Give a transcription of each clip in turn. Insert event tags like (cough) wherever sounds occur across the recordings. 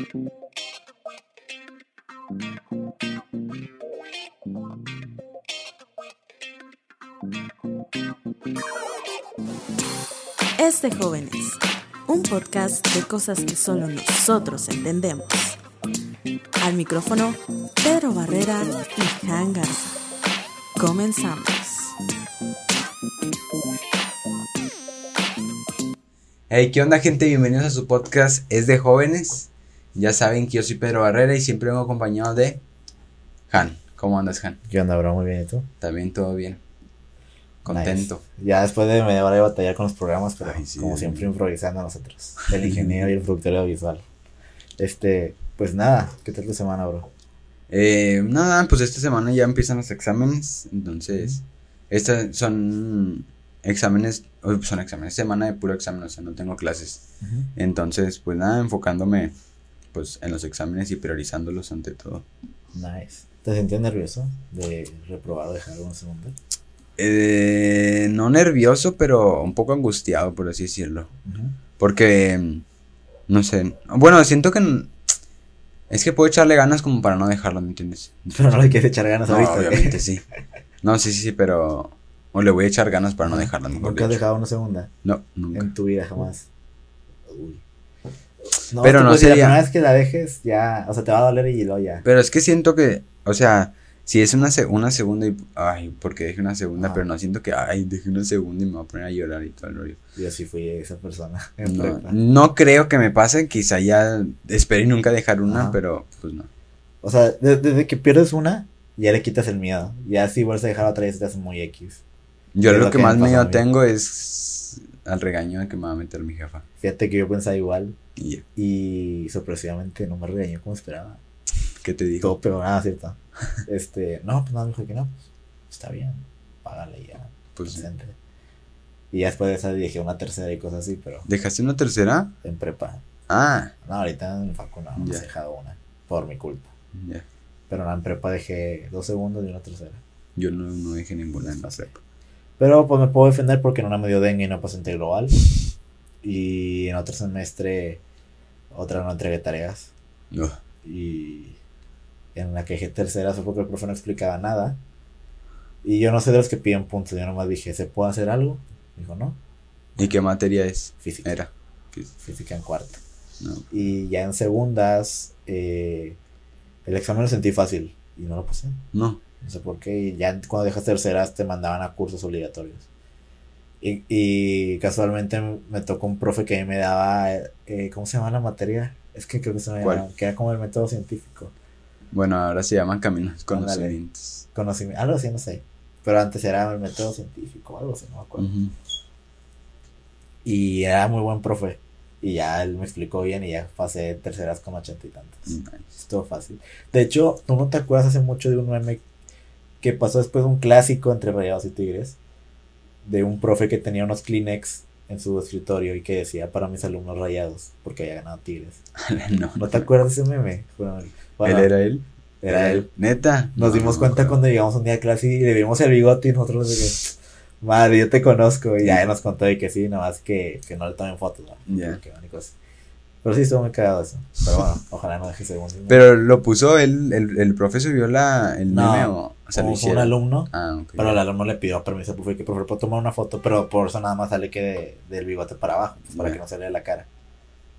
Es de jóvenes, un podcast de cosas que solo nosotros entendemos. Al micrófono, Pedro Barrera y Jan Garza. Comenzamos. Hey, ¿qué onda gente? Bienvenidos a su podcast Es de jóvenes. Ya saben que yo soy Pedro Barrera y siempre vengo acompañado de Han. ¿Cómo andas, Han? ¿Qué onda, bro? Muy bien, ¿y tú? También todo bien. Contento. Nice. Ya después de media hora de batallar con los programas, pero Ay, sí, como sí. siempre improvisando nosotros. El ingeniero y el productor audiovisual. Este, pues nada, ¿qué tal tu semana, bro? Eh, nada, pues esta semana ya empiezan los exámenes. Entonces, estas son exámenes, oh, son exámenes, semana de puro examen, o sea, no tengo clases. Entonces, pues nada, enfocándome pues en los exámenes y priorizándolos ante todo. Nice. ¿Te sientes nervioso de reprobar o dejar un segundo? Eh, no nervioso, pero un poco angustiado, por así decirlo. Porque, mm, no sé. Bueno, siento que. Es que puedo echarle ganas como para no dejarlo, ¿me entiendes? Pero no le quieres echar ganas No, ahorita. ¿eh? obviamente sí. No, sí, sí, sí, pero. O le voy a echar ganas para no dejarlo, mejor ¿Nunca has dejado una segunda? No, nunca. En tu vida jamás. Uy. No, Pero no pues, si la sería- primera vez que la dejes, ya, o sea, te va a doler y luego ya. Pero es que siento que. O sea, si es una, se- una segunda y. Ay, porque dejé una segunda, Ajá. pero no siento que. Ay, dejé una segunda y me voy a poner a llorar y todo el rollo. Yo sí fui esa persona. (laughs) No, no creo que me pase, quizá ya espero y nunca dejar una, pero pues no. O sea, de- desde que pierdes una, ya le quitas el miedo. Ya si vuelves a dejar otra te haces muy X. Yo lo lo que, que más miedo tengo es al regaño de que me va a meter mi jefa. Fíjate que yo pensaba igual Y ya, y sorpresivamente no me regañó como esperaba. ¿qué te digo? Todo peor, ah, cierto. (laughs) Este, no, pues nada, me dijo que no. está bien, págale ya. Pues, presente. Y ya después de esa dije una tercera y cosas así, pero ¿Dejaste una tercera? en prepa. Ah, No, ahorita en facu no, Ya. he dejado una, por mi culpa. ya. Pero no, en prepa dejé dos segundos y una tercera. Yo no, no dejé ninguna en la prepa. Pero pues me puedo defender porque en una me dio dengue y no pasé global. Y en otro semestre, otra no entregué tareas. No. Y en la que dejé tercera fue porque el profe no explicaba nada. Y yo no sé de los que piden puntos. Yo nomás dije, ¿se puede hacer algo? Dijo, no. ¿Y qué materia es? Física. Era. Física en cuarto. No. Y ya en segundas, eh, el examen lo sentí fácil. Y no lo pasé. No. No sé por qué. Y ya cuando dejas terceras te mandaban a cursos obligatorios. Y, y casualmente me tocó un profe que me daba, eh, ¿cómo se llama la materia? Es que creo que se me ¿Cuál? llama, que era como el método científico. Bueno, ahora se llaman caminos Ándale. conocimientos. Conocimiento, algo así, no sé. Pero antes era el método científico, algo así, no me acuerdo. Y era muy buen profe. Y ya él me explicó bien y ya pasé terceras con ochenta y tantas. Nice. Estuvo fácil. De hecho, ¿tú no te acuerdas hace mucho de un meme que pasó después de un clásico entre Rayados y Tigres? De un profe que tenía unos Kleenex en su escritorio y que decía para mis alumnos rayados porque había ganado Tigres. (laughs) no. ¿No te acuerdas de ese meme? Bueno, bueno, ¿Él era él? era él. ¿Neta? Nos No, dimos no cuenta cuando llegamos un día a clase y le vimos el bigote y nosotros de que, madre, yo te conozco. Y ya él nos contó de que sí, nada más que, que no le tomen fotos. ¿no? Ya. Porque van y cosas. Pero sí estuvo muy cagado eso. Pero bueno, (laughs) ojalá no deje segundo. Pero lo puso él, el, el profe subió la, el meme o, o sea, lo Como fue un alumno. Ah. Pero el alumno le pidió permiso al profe que profe puedo tomar una foto, pero por eso nada más sale que de- del bigote para abajo, pues, para que no se lea la cara.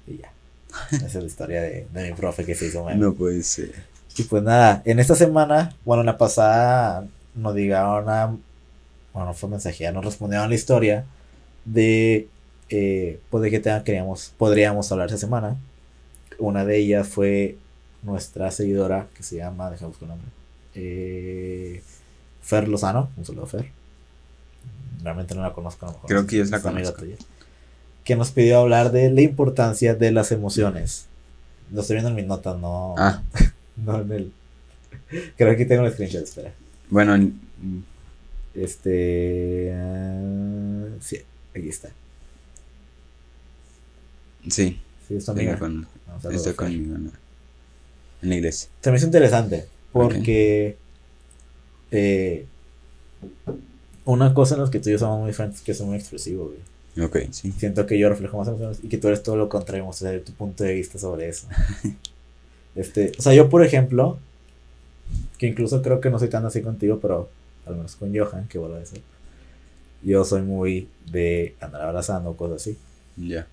Y ya. (laughs) Esa es la historia de, de mi profe que se hizo meme. No puede ser. Y pues nada, en esta semana, bueno, la pasada nos dijeron a, bueno, no fue mensaje, ya nos respondieron la historia de, eh, pues de qué tema queríamos, podríamos hablar esta semana. Una de ellas fue nuestra seguidora que se llama, déjame buscar el nombre, eh, Fer Lozano, un saludo a Fer. Realmente no la conozco, a lo mejor Creo que yo la es amiga tuya. Que nos pidió hablar de la importancia de las emociones. Lo estoy viendo en mis notas, no. Ah, (laughs) No, en el. Creo que aquí tengo el screenshot, espera. bueno, Este. ah, sí, aquí está. sí. Sí, es tu sí, amiga. la conozco. Vamos a verlo, Está Fer. conmigo en la iglesia. Se me hizo interesante. Porque. eh, una cosa en la que tú y yo somos muy diferentes es que soy muy expresivo, güey. Ok, sí. Siento que yo reflejo más emociones y que tú eres todo lo contrario, o sea, de tu punto de vista sobre eso. (laughs) este, o sea, yo, por ejemplo, que incluso creo que no soy tan así contigo, pero al menos con Johan, que vuelvo a decir, yo soy muy de andar abrazando, cosas así. Ya.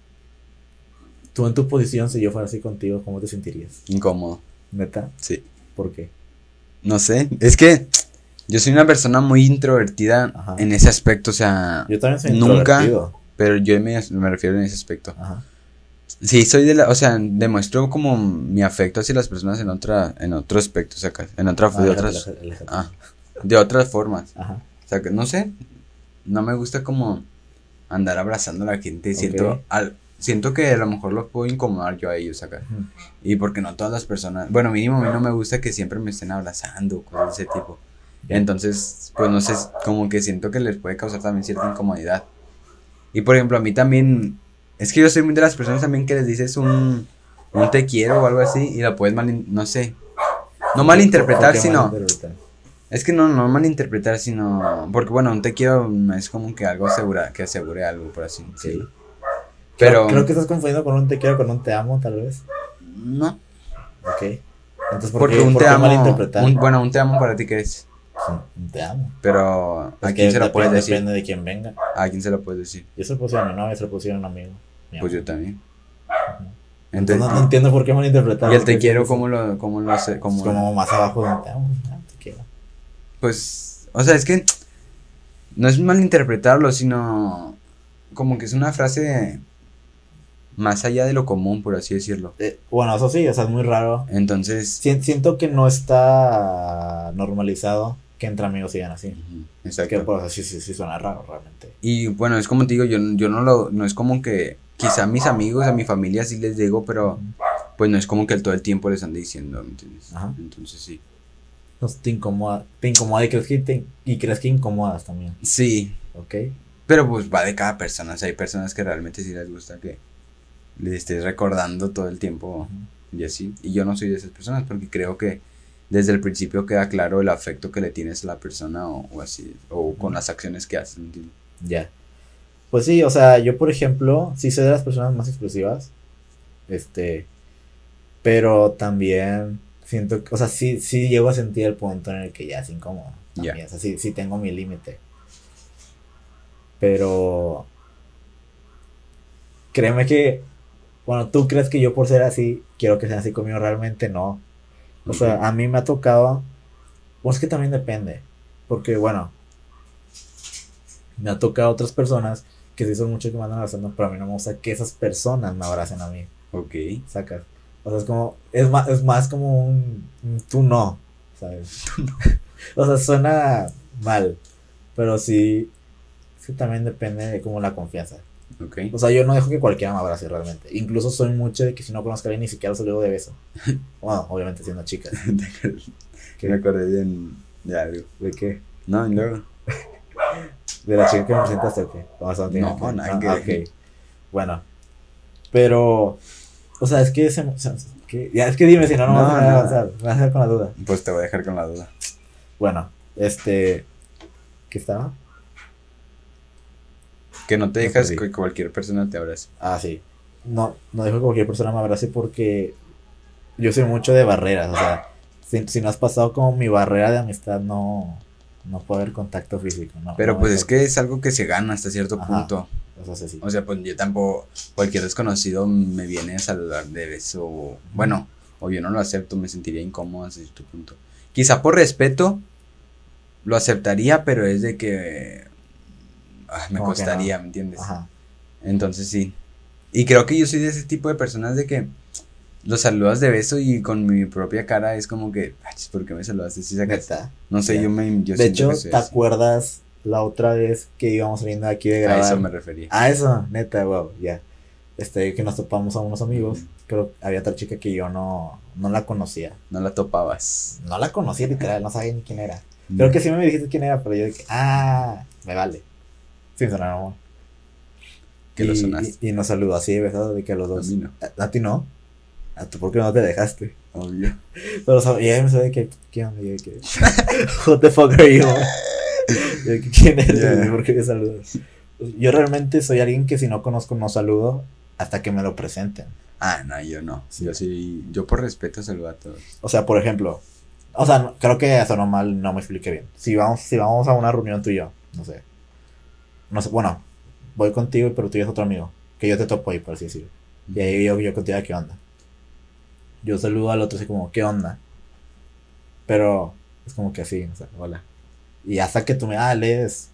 Tú en tu posición, si yo fuera así contigo, ¿cómo te sentirías? Incómodo. ¿Neta? Sí. ¿Por qué? No sé. Es que yo soy una persona muy introvertida Ajá. en ese aspecto. O sea, Yo también soy Nunca. pero yo me, me refiero en ese aspecto. Ajá. Sí, soy de la, o sea, demuestro como mi afecto hacia las personas en otra, en otro aspecto, o sea, en otra, Ah, de otras, aléjate. ah, de otras formas. Ajá. O sea, que no sé, no me gusta como andar abrazando a la gente, siento, Ok. al, siento que a lo mejor los puedo incomodar yo a ellos acá. Y porque no todas las personas, bueno, mínimo a mí no me gusta que siempre me estén abrazando, cosas de ese tipo. Entonces, pues no sé, como que siento que les puede causar también cierta incomodidad. Y por ejemplo, a mí también, es que yo soy muy de las personas también que les dices un, un te quiero o algo así y lo puedes mal, no sé. No malinterpretar, ¿Por qué sino, es que no, no malinterpretar, sino, porque bueno, un te quiero es como que algo asegura, que asegure algo, por así decirlo. Pero, Creo que estás confundiendo con un te quiero con un te amo, tal vez. no, Ok. Entonces, ¿por porque qué, un por te qué amo, malinterpretar? un- bueno, un te amo para ti que es. Sí, un te amo. Pero, ¿a quién se lo depende- puedes decir? Depende de quién venga. ¿A quién se lo puedes decir? Yo se lo pusieron a mi novia, se lo pusieron a un amigo. mi Pues yo también. Entonces, Entonces, no, no entiendo por qué malinterpretar. y el te quiero, ¿cómo lo, cómo lo hace? es Cómo, como más abajo de un te amo. te quiero. Pues, o sea, es que no es malinterpretarlo, sino como que es una frase más allá de lo común, por así decirlo. Eh, bueno, eso sí, o sea, es muy raro. Entonces, Si- siento que no está normalizado que entre amigos sigan así. exacto. pues sí, sí, sí suena raro realmente. Y bueno, es como te digo, yo, yo no lo, no es como que, quizá a mis amigos, a mi familia sí les digo, pero pues no es como que todo el tiempo les ande diciendo, ¿me entiendes? Ajá. Entonces sí. Entonces te incomoda, te incomoda y crees que te, y crees que incomodas también, Sí, ¿ok? Pero pues va de cada persona. O sea, hay personas que realmente sí les gusta que les estés recordando todo el tiempo y así. Y yo no soy de esas personas porque creo que desde el principio queda claro el afecto que le tienes a la persona o, o así. O con las acciones que haces. ¿me entiendes? Ya. Pues sí, o sea, yo por ejemplo, sí soy de las personas más expresivas. Este. Pero también siento que, o sea, sí, sí llego a sentir el punto en el que ya es incómodo. También, o sea, sí, sí tengo mi límite. Pero. Créeme que. Bueno, tú crees que yo por ser así, quiero que sean así conmigo, realmente no. O sea, a mí me ha tocado. Pues es que también depende. Porque, bueno. Me ha tocado otras personas que sí son mucho que me andan abrazando, pero a mí no me gusta que esas personas me abracen a mí. Ok. Sacas. O sea, es como. Es más, es más como un. un tú no. ¿Sabes? (laughs) o sea, suena mal. Pero sí. Es que también depende de como la confianza. O sea, yo no dejo que cualquiera me abrace realmente. Incluso soy mucho de que si no conozco a alguien ni siquiera saludo de beso. (laughs) Bueno, obviamente siendo chica. (laughs) Que me acordé de, de algo. ¿De qué? No, y luego. ¿De la chica que me presentaste o qué? No, nada ah, que ah, ver. ok. Bueno. Pero. O sea, es que. Se, ya, es que dime si no, no, No, vas a no. avanzar. Me vas a dejar con la duda. Pues te voy a dejar con la duda. Bueno, este. ¿Qué estaba? Que no te dejas que cualquier persona te abrace. Ah, sí. No, no dejo que cualquier persona me abrace porque yo soy mucho de barreras. O sea, si, si no has pasado como mi barrera de amistad, no, no puede haber contacto físico. No, Pero no pues es que es algo que se gana hasta cierto Ajá. punto. O sea, sí. O sea, pues yo tampoco, cualquier desconocido me viene a saludar de beso. o- Bueno, o yo no lo acepto, me sentiría incómodo hasta cierto punto. Quizá por respeto lo aceptaría, pero es de que ah, me Como costaría, no. ¿me entiendes? Ajá. Entonces sí. Y creo que yo soy de ese tipo de personas de que los saludas de beso y con mi propia cara es como que, "Ay, ¿por qué me saludaste? Sí, sacas- Neta. No sé, yo me. Yo De hecho, ¿te así. acuerdas la otra vez que íbamos saliendo de aquí de A grabar? eso me refería. A eso, neta, wow, ya. Este, que nos topamos a unos amigos, pero había otra chica que yo no, no la conocía. No la topabas. No la conocía literal, no sabía ni quién era. Creo que sí me dijiste quién era, pero yo dije, ah, me vale. Sin sonar amor. Que lo Y- sonaste. Y, y nos saludó así, besado, de que a los A dos. mí no. A, a ti no. A tú, ¿por qué no te dejaste? Obvio. Pero, ¿sabes? Y ella me sabe de que, ¿qué onda? Yo que, (laughs) what the fuck are you? (laughs) ¿quién eres? Yeah. ¿Por qué me saludas? Yo realmente soy alguien que si no conozco no saludo hasta que me lo presenten. Ah, no, yo no. Yo sí, yo por respeto saludo a todos. O sea, por ejemplo, o sea, no- creo que sonó mal, no me expliqué bien. Si vamos, si vamos a una reunión tú y yo, no sé. No sé, bueno, voy contigo, pero tú y es otro amigo. Que yo te topo ahí, por así decirlo. Y ahí yo, yo contigo, ¿qué onda? Yo saludo al otro así como, ¿qué onda? Pero es como que así, o sea, hola. Y hasta que tú me hables,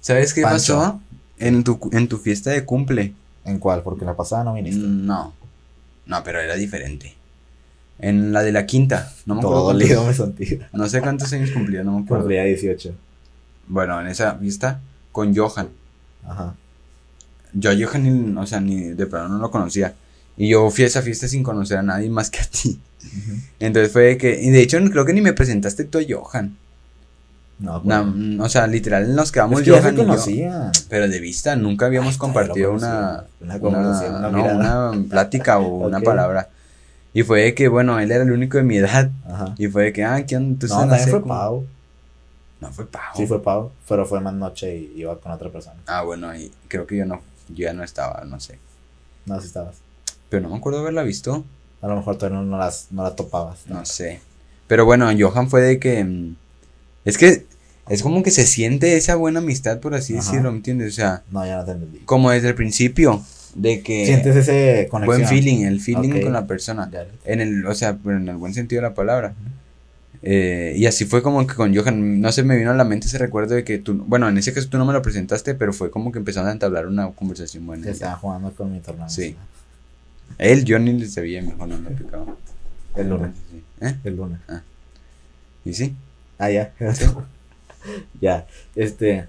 ¿Sabes qué Pancho. pasó? En tu, en tu fiesta de cumple. ¿en cuál? Porque la pasada no viniste. No. No, pero era diferente. En la de la quinta. No me acuerdo. Todo me sentí. No sé cuántos años cumplía, no me acuerdo. Cumplía 18. Bueno, en esa fiesta con Johan. Ajá. Yo a Johan ni, o sea, ni de plano no lo conocía. Y yo fui a esa fiesta sin conocer a nadie más que a ti. Entonces fue que, y de hecho creo que ni me presentaste tú a Johan. No, bueno. mm, o sea, literal nos quedamos Es que se Johan y yo. Pero de vista, nunca habíamos Ay, compartido una, conversación, una no, una plática o (laughs) una palabra. Y fue de que, bueno, él era el único de mi edad. Ajá. Y fue de que, ah, ¿qué onda? Entonces, no, sé fue Pau. No, fue Pau. Sí, fue Pau, pero fue más noche y iba con otra persona. Ah, bueno, y creo que yo no, yo ya no estaba, no sé. No, si estabas. Pero no me acuerdo haberla visto, A lo mejor todavía no, no las, no la topabas. no sé. Pero bueno, Johan fue de que, mm, es que, es como que se siente esa buena amistad, por así Ajá. decirlo, ¿me entiendes? O sea, No, ya no te entendí. como desde el principio, de que... Sientes ese conexión. buen feeling, el feeling con la persona. Ya. En el, o sea, pero en el buen sentido de la palabra. Eh, y así fue como que con Johan, no se me vino a la mente ese recuerdo de que tú, bueno, en ese caso tú no me lo presentaste, pero fue como que empezamos a entablar una conversación buena. Se estaba jugando con mi tornado. Sí. Él, yo ni le sabía, mejor no me picaba. El lunes. Sí. ¿Eh? El lunes. Y sí. Ah, ya. (laughs) (laughs) ya. Este.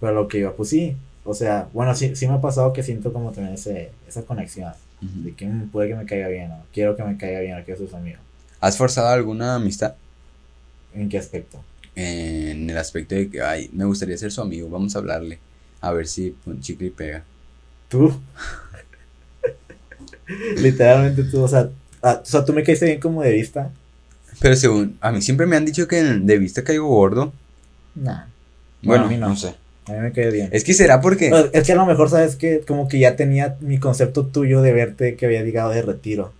Pero lo que iba, pues sí. O sea, bueno, sí, sí me ha pasado que siento como también ese, esa conexión. De que mm, puede que me caiga bien, o quiero que me caiga bien, o quiero ser su amigo. ¿Has forzado alguna amistad? ¿En qué aspecto? En el aspecto de que, ay, me gustaría ser su amigo, vamos a hablarle. A ver si un chicle y pega. Tú. (laughs) Literalmente tú, o sea, ah, o sea, tú me caíste bien como de vista. Pero según, a mí siempre me han dicho que de vista caigo gordo. Nah. Bueno, a mí no. no sé. A mí me cae bien. Es que será porque. Es que a lo mejor, ¿sabes que Como que ya tenía mi concepto tuyo de verte que había llegado de retiro.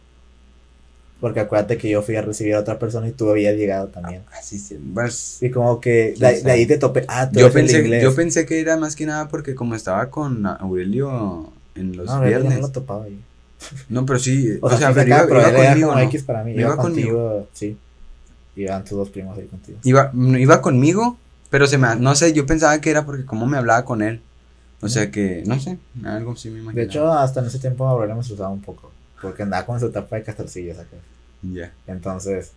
Porque acuérdate que yo fui a recibir a otra persona y tú habías llegado también. Así sí. Pues, Y como que de, de ahí te topé. Ah, tú yo eres el pensé, inglés. yo pensé que era más que nada porque como estaba con Aurelio en los no, viernes. no lo topaba. No, pero sí. O, (laughs) O, sea, sea, pero iba, pero iba conmigo. como ¿no? X para mí. Iba Iba, conmigo. sí. Iban tus dos primos ahí contigo. Iba, iba conmigo, pero se me. No sé, yo pensaba que era porque como me hablaba con él. O sea que, no sé, algo sí me imagino. De hecho, hasta en ese tiempo Aurelio me asustaba un poco. Porque andaba con su etapa de castorcillo, ¿sacas? Ya, Entonces,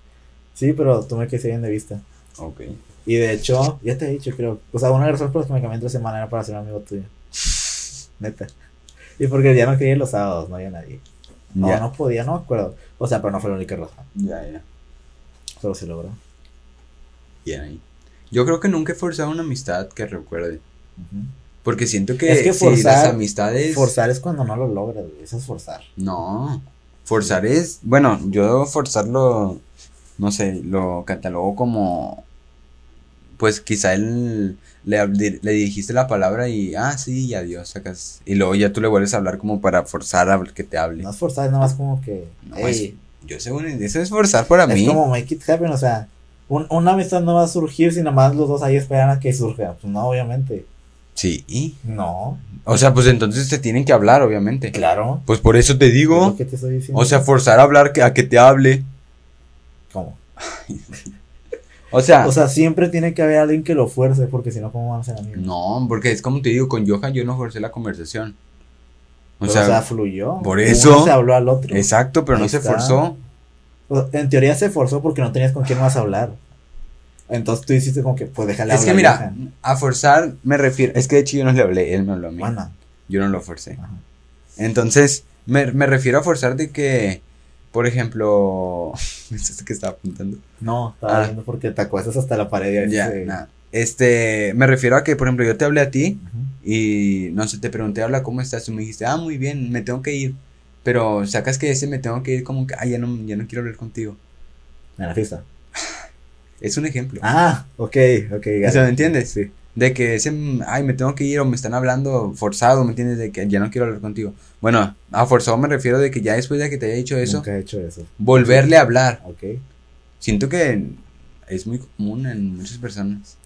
sí, pero tú me quedé bien de vista. ok. Y de hecho, ya te he dicho, creo. O sea, una de las razones por las que me cambié entre semana era para ser amigo tuyo. Neta. Y porque ya no quería ir los sábados, no había nadie. No, Ya, no podía, no me acuerdo. O sea, pero no fue la única razón. ya, ya. Solo se logró. Bien ahí. Yo creo que nunca he forzado una amistad que recuerde. Ujú. Porque siento que, Es que si forzar- las amistades. Forzar es cuando no lo logras. Eso es forzar. No. Forzar es. Bueno, yo forzarlo. No sé, lo catalogo como. Pues quizá él le, le dirigiste la palabra y. Ah, sí, y adiós, sacas. Y luego ya tú le vuelves a hablar como para forzar a que te hable. No es forzar, es nada más como que. No, "Ey", Yo según eso es forzar para es mí. como make it happen, o sea. un- una amistad no va a surgir si nada más los dos ahí esperan a que surja. Pues no, obviamente. Sí. y- No, O sea, pues entonces te tienen que hablar, obviamente. claro. Pues por eso te digo. te estoy diciendo. O sea, forzar a hablar que, a que te hable. ¿Cómo? (laughs) O sea, O sea, siempre tiene que haber alguien que lo fuerce, porque si no, ¿cómo van a ser amigos? no, porque es como te digo, con Johan yo no forcé la conversación. O Pero, sea, fluyó. por Uno eso- se habló al otro. exacto, pero Ahí no se forzó. O sea, en teoría se forzó porque no tenías con quién más hablar. Entonces tú hiciste como que, pues déjale Es que mira, a forzar me refiero, es que de hecho yo no le hablé, él me habló a mí. Bueno, Yo no lo forcé. ajá. Entonces, me, me refiero a forzar de que, por ejemplo, (laughs) ¿es que estaba apuntando? No, estaba Ah. viendo porque te acuestas hasta la pared Ya, nada. Este, me refiero a que, por ejemplo, yo te hablé a ti y no sé, te pregunté, habla, ¿cómo estás? Tú me dijiste, ah, muy bien, me tengo que ir. Pero sacas que ese me tengo que ir como que, ah, ya no, ya no quiero hablar contigo. En la fiesta. Es un ejemplo. Ah, ok, ok. ¿Eso me entiendes? Sí. De que ese, ay, me tengo que ir o me están hablando forzado, ¿me entiendes? De que ya no quiero hablar contigo. Bueno, a forzado me refiero de que ya después de que te haya dicho eso, Nunca he hecho eso. volverle a hablar. Ok. Siento que es muy común en muchas personas.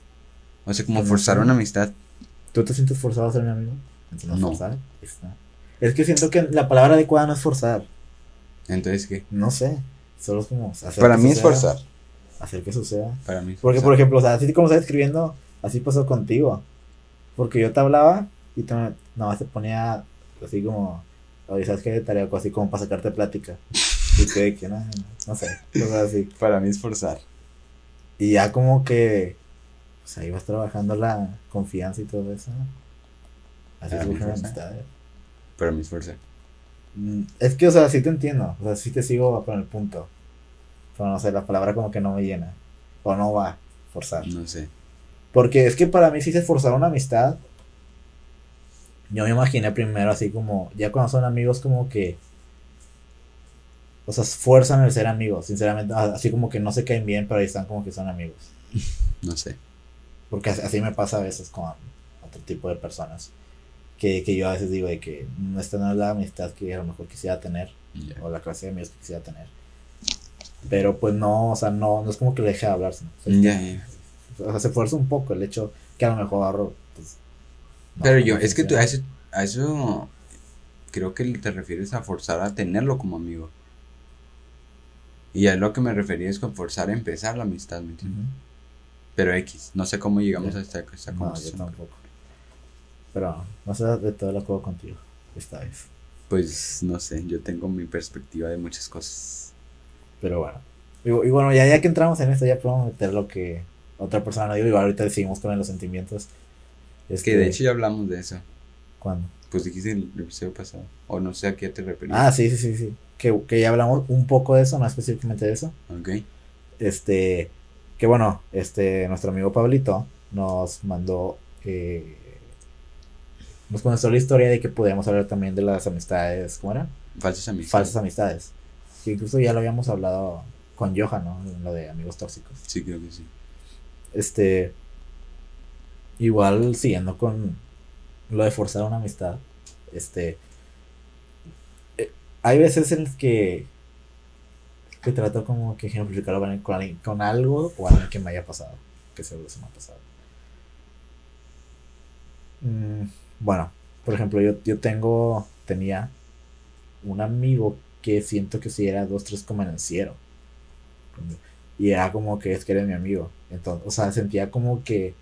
O sea, como no forzar una amistad. ¿Tú te sientes forzado a ser mi amigo? Entonces, No. forzar. Es que siento que la palabra adecuada no es forzar. Entonces, ¿qué? No sé. Solo es como hacer Para mí es forzar. Hacer que suceda. Para mí es Porque, por ejemplo, o sea, así como estás escribiendo, así pasó contigo. Porque yo te hablaba y nada más te ponía así como, oye, ¿sabes qué? Tarea, así como para sacarte plática. Y de que no, no sé, cosas así. Para mí es forzar. Y ya como que, pues ahí vas trabajando la confianza y todo eso. Así Ah, surgen mi fuerza. amistades. Para mí es forzar. Mm, Es que, o sea, sí te entiendo. O sea, sí te sigo con el punto. Pero no sé, la palabra como que no me llena. O no va, forzar. No sé. Porque es que para mí sí se forzar una amistad. Yo me imaginé primero así como, ya cuando son amigos como que... O sea, fuerzan el ser amigos, sinceramente. a- Así como que no se caen bien, pero ahí están como que son amigos. (laughs) No sé. Porque así, me pasa a veces con otro tipo de personas. Que, que yo a veces digo de que "Mm, esta no es la amistad que a lo mejor quisiera tener. O la clase de amigos que quisiera tener. Pero pues no, o sea, no, no es como que le deje de hablar. sea, Ya, ya. O sea, se fuerza un poco el hecho que a lo mejor, pues. no, Pero no yo, es que tú a eso, a eso creo que te refieres a forzar a tenerlo como amigo. Y a lo que me refería es con forzar a empezar la amistad, ¿me entiendes? Pero X, no sé cómo llegamos a esta, esta No, yo tampoco. Pero no sé de todo el acuerdo contigo esta vez. Pues no sé, yo tengo mi perspectiva de muchas cosas. Pero bueno. Y, y bueno, ya, ya que entramos en esto, ya podemos meter lo que otra persona dijo. Igual ahorita seguimos con los sentimientos. Es que de hecho ya hablamos de eso. ¿Cuándo? Pues dijiste el episodio pasado. O no sé a qué te referías. Ah, sí, sí, sí, sí. Que, que ya hablamos un poco de eso, no específicamente de eso. Ok. Este, que bueno, este, nuestro amigo Pablito nos mandó, eh, nos contó la historia de que podíamos hablar también de las amistades, ¿cómo eran? Falsas amistades. Falsas amistades. Que incluso ya lo habíamos hablado con Johan, ¿no? En lo de amigos tóxicos. Sí, creo que sí. Este, igual siguiendo con lo de forzar una amistad, este, eh, hay veces en las que, que trato como que ejemplificarlo con, con, alguien- con algo o algo que me haya pasado, que seguro se me ha pasado. Mm, bueno, por ejemplo, yo, yo tengo, tenía un amigo que siento que sí era dos, tres convenenciero. Y era como que es que eres mi amigo. Entonces, o sea, sentía como que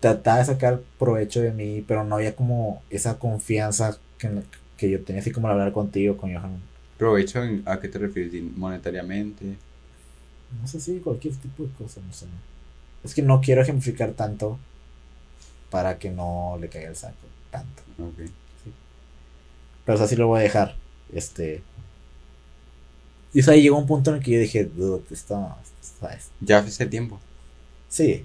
trataba de sacar provecho de mí, pero no había como esa confianza que, que yo tenía, así como al hablar contigo, con Johan. Provecho, ¿a qué te refieres? ¿Din- ¿Monetariamente? No sé si cualquier tipo de cosa, no sé. Es que no quiero ejemplificar tanto para que no le caiga el saco tanto. Pero o sea, sí lo voy a dejar. Este. Y o sea, llegó un punto en el que yo dije, dude, esto, ¿sabes? Ya hace tiempo. Sí.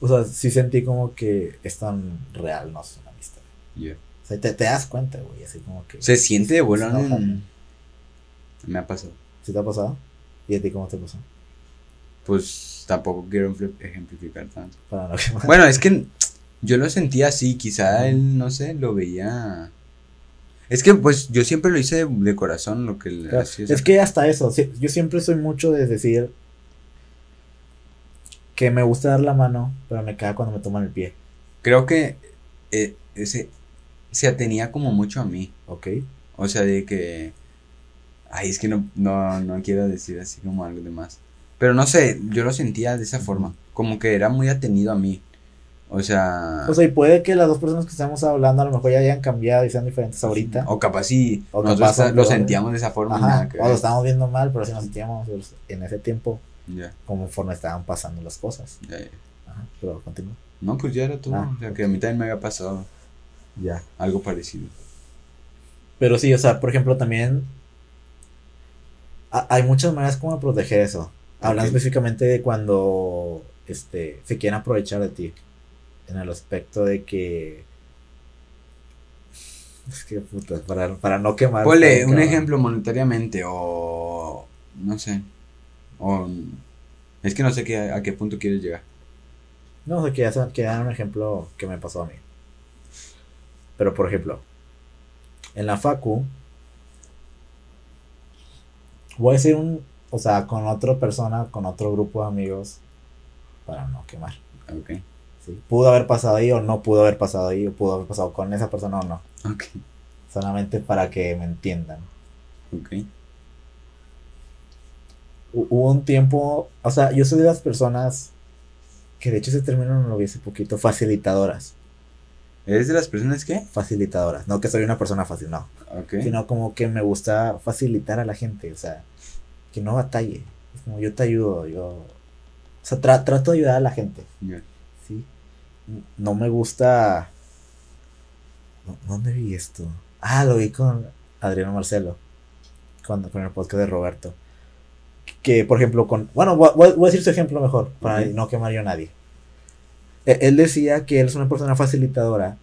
O sea, sí sentí como que es tan real, no es una amistad. Ya. O sea, te, te das cuenta, güey, así como que... Se siente de vuelo No. Me ha pasado. ¿Sí te ha pasado? ¿Y a ti cómo te pasó? Pues tampoco quiero ejempl- ejemplificar tanto. Para no quemar. Bueno, es que yo lo sentía así, quizá él, no sé, lo veía... Es que pues yo siempre lo hice de, de corazón, lo que le Claro, hacía es que hasta eso, yo siempre soy mucho de decir que me gusta dar la mano, pero me caga cuando me toman el pie, Creo que eh, ese se atenía como mucho a mí. ¿ok? O sea, de que... Ay, es que no, no, no quiero decir así como algo de más. Pero no sé, yo lo sentía de esa forma. Como que era muy atenido a mí. O sea... O sea, y puede que las dos personas que estamos hablando a lo mejor ya hayan cambiado y sean diferentes ahorita. O capaz sí, O nosotros capaz lo sentíamos de esa forma. Ajá, o lo estábamos viendo mal, pero así nos sentíamos en ese tiempo Ya, conforme estaban pasando las cosas. ya, ya. Ajá, pero continúa. No, pues ya era todo. Ah, o sea, que a mí también me había pasado Ya. algo parecido. Pero sí, o sea, por ejemplo, también ha- hay muchas maneras como de proteger eso. Hablando específicamente de cuando este, se quieren aprovechar de ti. En el aspecto de que. Es que puta, para, para no quemar. Ponle un ejemplo monetariamente o... No sé. O... Es que no sé qué, a qué punto quieres llegar. No, o sea, que ya se- que un ejemplo que me pasó a mí. Pero por ejemplo, en la facu, voy a decir un, o sea, con otra persona, con otro grupo de amigos, para no quemar. Ok. ¿Sí? Pudo haber pasado ahí o no pudo haber pasado ahí, o pudo haber pasado con esa persona o no. Ok. Solamente para que me entiendan. Ok. Hu- Hubo un tiempo, o sea, yo soy de las personas que de hecho ese término no lo vi hace poquito, facilitadoras. ¿Eres de las personas que? Facilitadoras. No que soy una persona fácil, no. Ok. Sino como que me gusta facilitar a la gente, o sea, que no batalle. Es como yo te ayudo, yo. O sea, tra- trato de ayudar a la gente, Ya. No me gusta. ¿Dó- ¿Dónde vi esto? Ah, lo vi con Adriano Marcelo, cuando, con el podcast de Roberto. Que, por ejemplo, con. Bueno, voy, voy- a decir su ejemplo mejor, para no quemar yo a nadie. E- Él decía que él es una persona facilitadora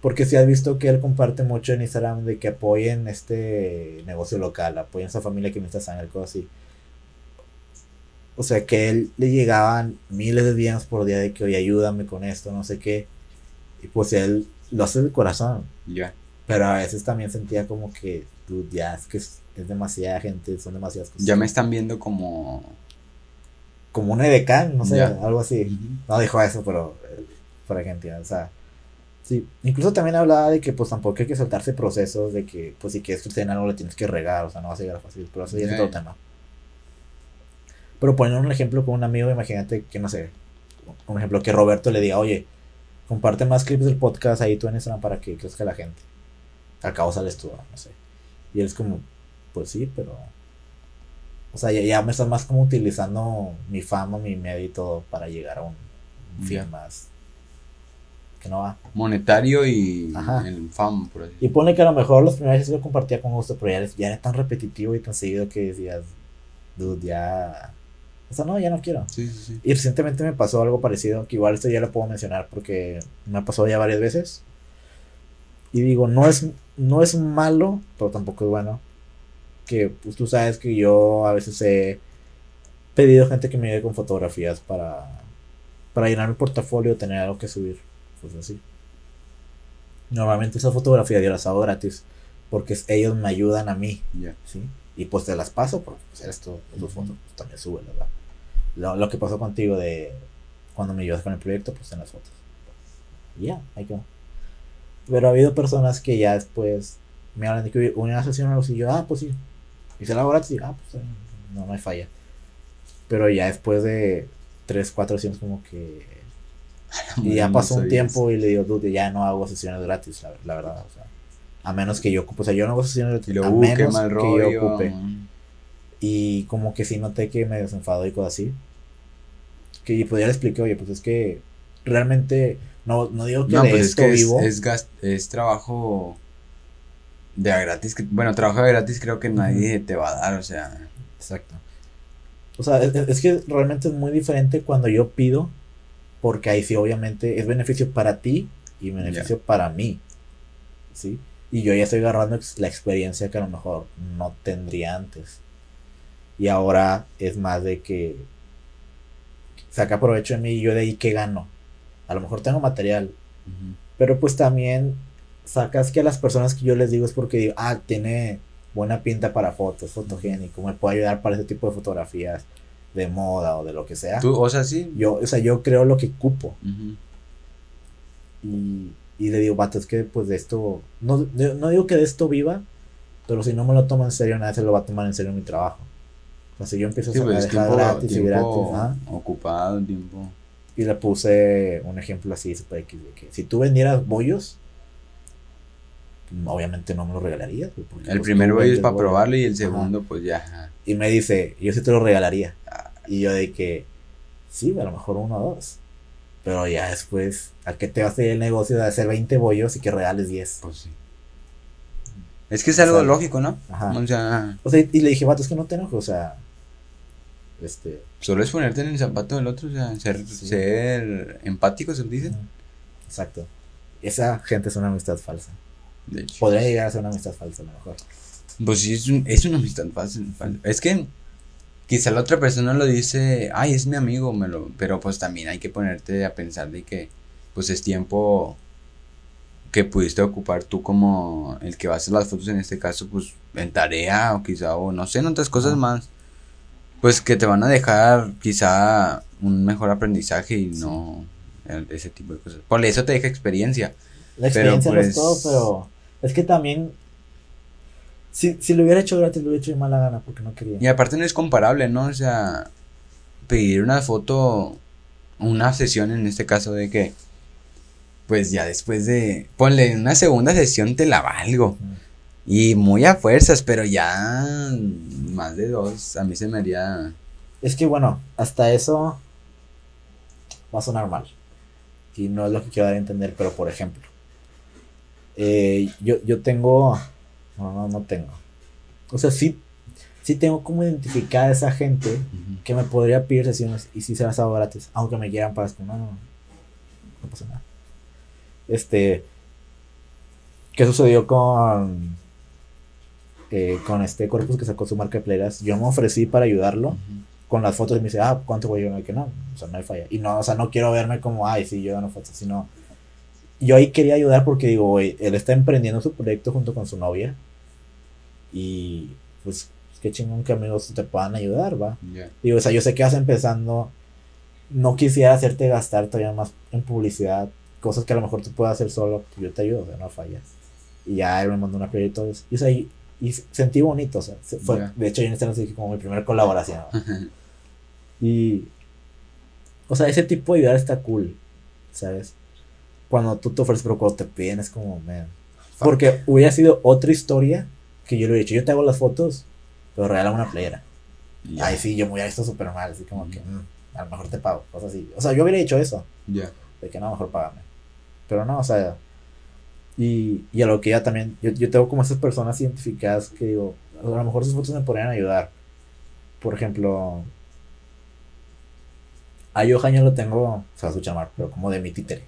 porque si has visto que él comparte mucho en Instagram de que apoyen este negocio local, apoyen a esa familia que necesita sangre, cosas así. O sea, que él le llegaban miles de días por día de que, oye, ayúdame con esto, no sé qué. Y pues él lo hace de corazón. Ya. Pero a veces también sentía como que, dude, ya es que es, es demasiada gente, son demasiadas cosas. Ya me están viendo como. Como un edecán, no sé, algo así. No dijo eso, pero eh, para que entiendan, o sea, sí, incluso también hablaba de que pues tampoco hay que saltarse procesos de que pues si quieres crecer en algo le tienes que regar, o sea, no va a llegar fácil, pero eso ya es otro tema. Pero poniendo un ejemplo con un amigo, imagínate que no sé, un ejemplo que Roberto le diga, oye, comparte más clips del podcast ahí tú en Instagram para que crezca la gente. Al cabo sales tú, no sé. Y él es como, pues sí, pero... O sea, ya, ya me estás más como utilizando mi fama, mi medio y todo para llegar a un, fin más que no va. Monetario y Ajá. el fam, por así Y pone que a lo mejor los primeros veces lo compartía con gusto, pero ya, ya era tan repetitivo y tan seguido que decías, dude, ya... O sea, no, ya no quiero. Sí, sí, sí. Y recientemente me pasó algo parecido, que igual esto ya lo puedo mencionar porque me ha pasado ya varias veces. Y digo, no es, no es malo, pero tampoco es bueno. Que pues tú sabes que yo a veces he pedido gente que me ayude con fotografías para, para llenar mi portafolio, tener algo que subir. Pues así. Normalmente esas fotografías yo las hago gratis porque ellos me ayudan a mí. Y pues te las paso, porque pues eres tus fotos, pues también sube, ¿verdad? Lo, lo que pasó contigo de cuando me ayudas con el proyecto, pues en las fotos. Ya, ahí quedó. Pero ha habido personas que ya después me hablan de que "Oye, una sesión o algo así, y yo, ah, pues sí. Y se la gratis, y ah, pues no, no hay falla. Pero ya después de tres, cuatro sesiones como que... (laughs) Y ya No pasó un tiempo y le digo, dude, ya no hago sesiones gratis, la, la verdad, o sea. A menos que yo ocupe, o sea, yo no hago sesiones gratis, a menos que rollo. yo ocupe. Y como que sí noté que me desenfadó y cosas así. Que y pues ya le expliqué, oye, pues es que realmente no, no digo que No, de pues es esto que es, vivo. es, gas- es trabajo de a gratis. que- bueno, trabajo de gratis creo que nadie te va a dar, o sea. Exacto. O sea, es, es que realmente es muy diferente cuando yo pido, porque ahí sí obviamente es beneficio para ti y beneficio para mí. ¿Sí? Y yo ya estoy agarrando la experiencia que a lo mejor no tendría antes. Y ahora es más de que saca provecho de mí y yo de ahí que gano. A lo mejor tengo material, pero pues también sacas que a las personas que yo les digo es porque digo, ah, tiene buena pinta para fotos, fotogénico, me puede ayudar para ese tipo de fotografías de moda o de lo que sea. Tú, o sea, sí. Yo, o sea, yo creo lo que cupo y, y le digo, vato, es que pues de esto, no, no digo que de esto viva, pero si no me lo tomo en serio, nadie se lo va a tomar en serio en mi trabajo. Si yo empiezo Sí, a pues es dejar tiempo, gratis y gratis, ajá, ocupado, tiempo. y le puse un ejemplo así, super X, de que si tú vendieras bollos, obviamente no me lo regalarías. porque, El pues, primer bollo es para probarlo y el Ajá. segundo, pues ya. Y me dice, yo sí te lo regalaría. Ah. Y yo de que, sí, a lo mejor uno o dos. Pero ya después, ¿a qué te va a hacer el negocio de hacer 20 bollos y que regales 10? Pues sí. Es que es algo lógico, ¿no? Ajá. O sea, O sea, y le dije, vato, es que no te enojes, o sea, este, solo es ponerte en el zapato del otro, o sea, ser, Sí. ser empático, se dice. exacto. Esa gente es una amistad falsa. De hecho. Podría llegar a ser una amistad falsa a lo mejor. Pues sí, es, un- es una amistad fácil, fácil. Es que, quizá la otra persona lo dice, ay, es mi amigo, me lo, pero pues también hay que ponerte a pensar de que pues es tiempo que pudiste ocupar tú como el que va a hacer las fotos en este caso, pues en tarea o quizá, o no sé, en otras cosas más, pues que te van a dejar quizá un mejor aprendizaje y no ese tipo de cosas. Por eso te deja experiencia. La experiencia no es todo, pues pero es que también si, si lo hubiera hecho gratis, lo hubiera hecho de mala gana porque no quería. Y aparte no es comparable, ¿no? O sea, pedir una foto, una sesión en este caso de que, pues ya después de, ponle una segunda sesión te la valgo. Y muy a fuerzas, pero ya más de dos, a mí se me haría... Es que bueno, hasta eso va a sonar mal. Y no es lo que quiero dar a entender, pero por ejemplo, eh, yo, yo tengo no, no, no tengo. O sea, sí, sí tengo como identificar a esa gente que me podría pedir sesiones y si se las hago gratis, aunque me quieran para no, no, no pasa nada. Este, ¿qué sucedió con eh, con este Corpus que sacó su marca de playas? Yo me ofrecí para ayudarlo con las fotos y me dice, ah, ¿cuánto voy a Que no, o sea, no hay falla. Y no, o sea, no quiero verme como, ay, sí, yo no fotos, sino yo ahí quería ayudar porque digo, güey, él está emprendiendo su proyecto junto con su novia. Y pues qué chingón que amigos te puedan ayudar, va. Digo, o sea, yo sé que vas empezando. No quisiera hacerte gastar todavía más en publicidad. Cosas que a lo mejor tú puedes hacer solo. Yo te ayudo, o sea, no fallas. Y ya él me mandó una playa y todo eso. Y, o sea, y, sentí bonito, o sea, fue, de hecho yo en este dije como mi primera colaboración. (laughs) y, o sea, ese tipo de ayudar está cool, ¿sabes? cuando tú te ofreces, pero cuando te piden es como, man. Porque hubiera sido otra historia que yo le hubiera dicho, yo te hago las fotos, pero regala una playera. Ay, sí, yo me hubiera visto súper mal, así como que, mm, a lo mejor te pago, cosas así. O sea, yo hubiera dicho eso. Ya. De que no, mejor págame. Pero no, o sea, y, y a lo que ya también, yo, yo tengo como esas personas identificadas que digo, a lo mejor sus fotos me podrían ayudar. Por ejemplo, a Johan yo lo tengo, se va a escuchar mal, pero como de mi títere.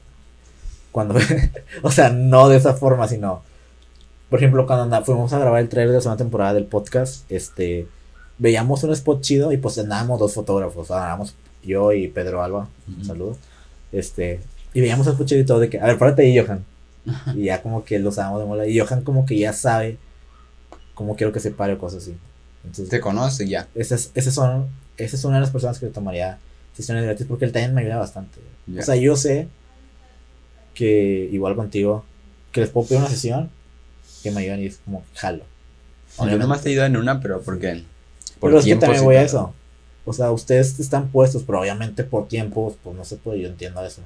Cuando, (laughs) o sea, no de esa forma, sino, por ejemplo, cuando fuimos a grabar el trailer de la segunda temporada del podcast, este, veíamos un spot chido y pues andábamos dos fotógrafos, andábamos yo y Pedro Alba, un saludo, este, y veíamos el spot chido y todo de que, a ver, párate ahí, Johan. Y ya como que los damos de mola. Y Johan como que ya sabe cómo quiero que se pare o cosas así. Entonces, Te conoce ya. Esas, esas son, esa es una de las personas que le tomaría sesiones gratis porque él también me ayuda bastante. O sea, yo sé que igual contigo, que les puedo pedir una sesión, que me ayuden y es como, jalo. Yo nomás te ayudo en una, pero ¿por qué? Por pero es que también voy a eso. O sea, ustedes están puestos, pero obviamente por tiempos, pues no se puede, yo entiendo eso.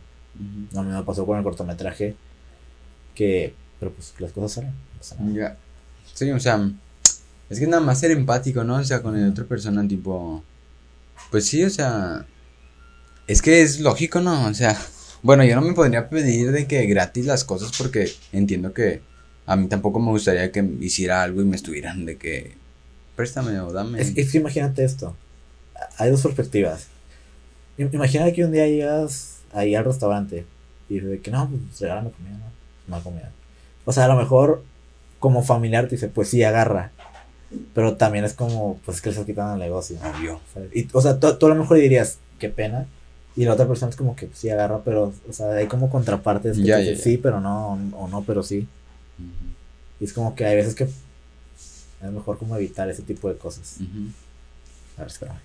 No me pasó con el cortometraje, que, pero pues las cosas salen. ya. Sí, o sea, es que nada más ser empático, ¿no? O sea, con el otra persona, tipo, pues sí, o sea, es que es lógico, ¿no? O sea, (laughs) bueno, yo no me podría pedir de que gratis las cosas porque entiendo que a mí tampoco me gustaría que hiciera algo y me estuvieran de que préstame o dame. Es, que imagínate esto. Hay dos perspectivas. Imagina que un día llegas ahí al restaurante y de que no, pues regálame comida, no, no comida. O sea, a lo mejor como familiar te dice, pues sí, agarra. Pero también es como, pues que le estás quitando el negocio. Obvio. Y, o sea, tú, tú a lo mejor dirías, qué pena. Y la otra persona es como que sí agarra, pero, o sea, hay como contrapartes que ya, sí, pero no, o no, pero sí. Y es como que hay veces que es mejor como evitar ese tipo de cosas. A ver, espérame.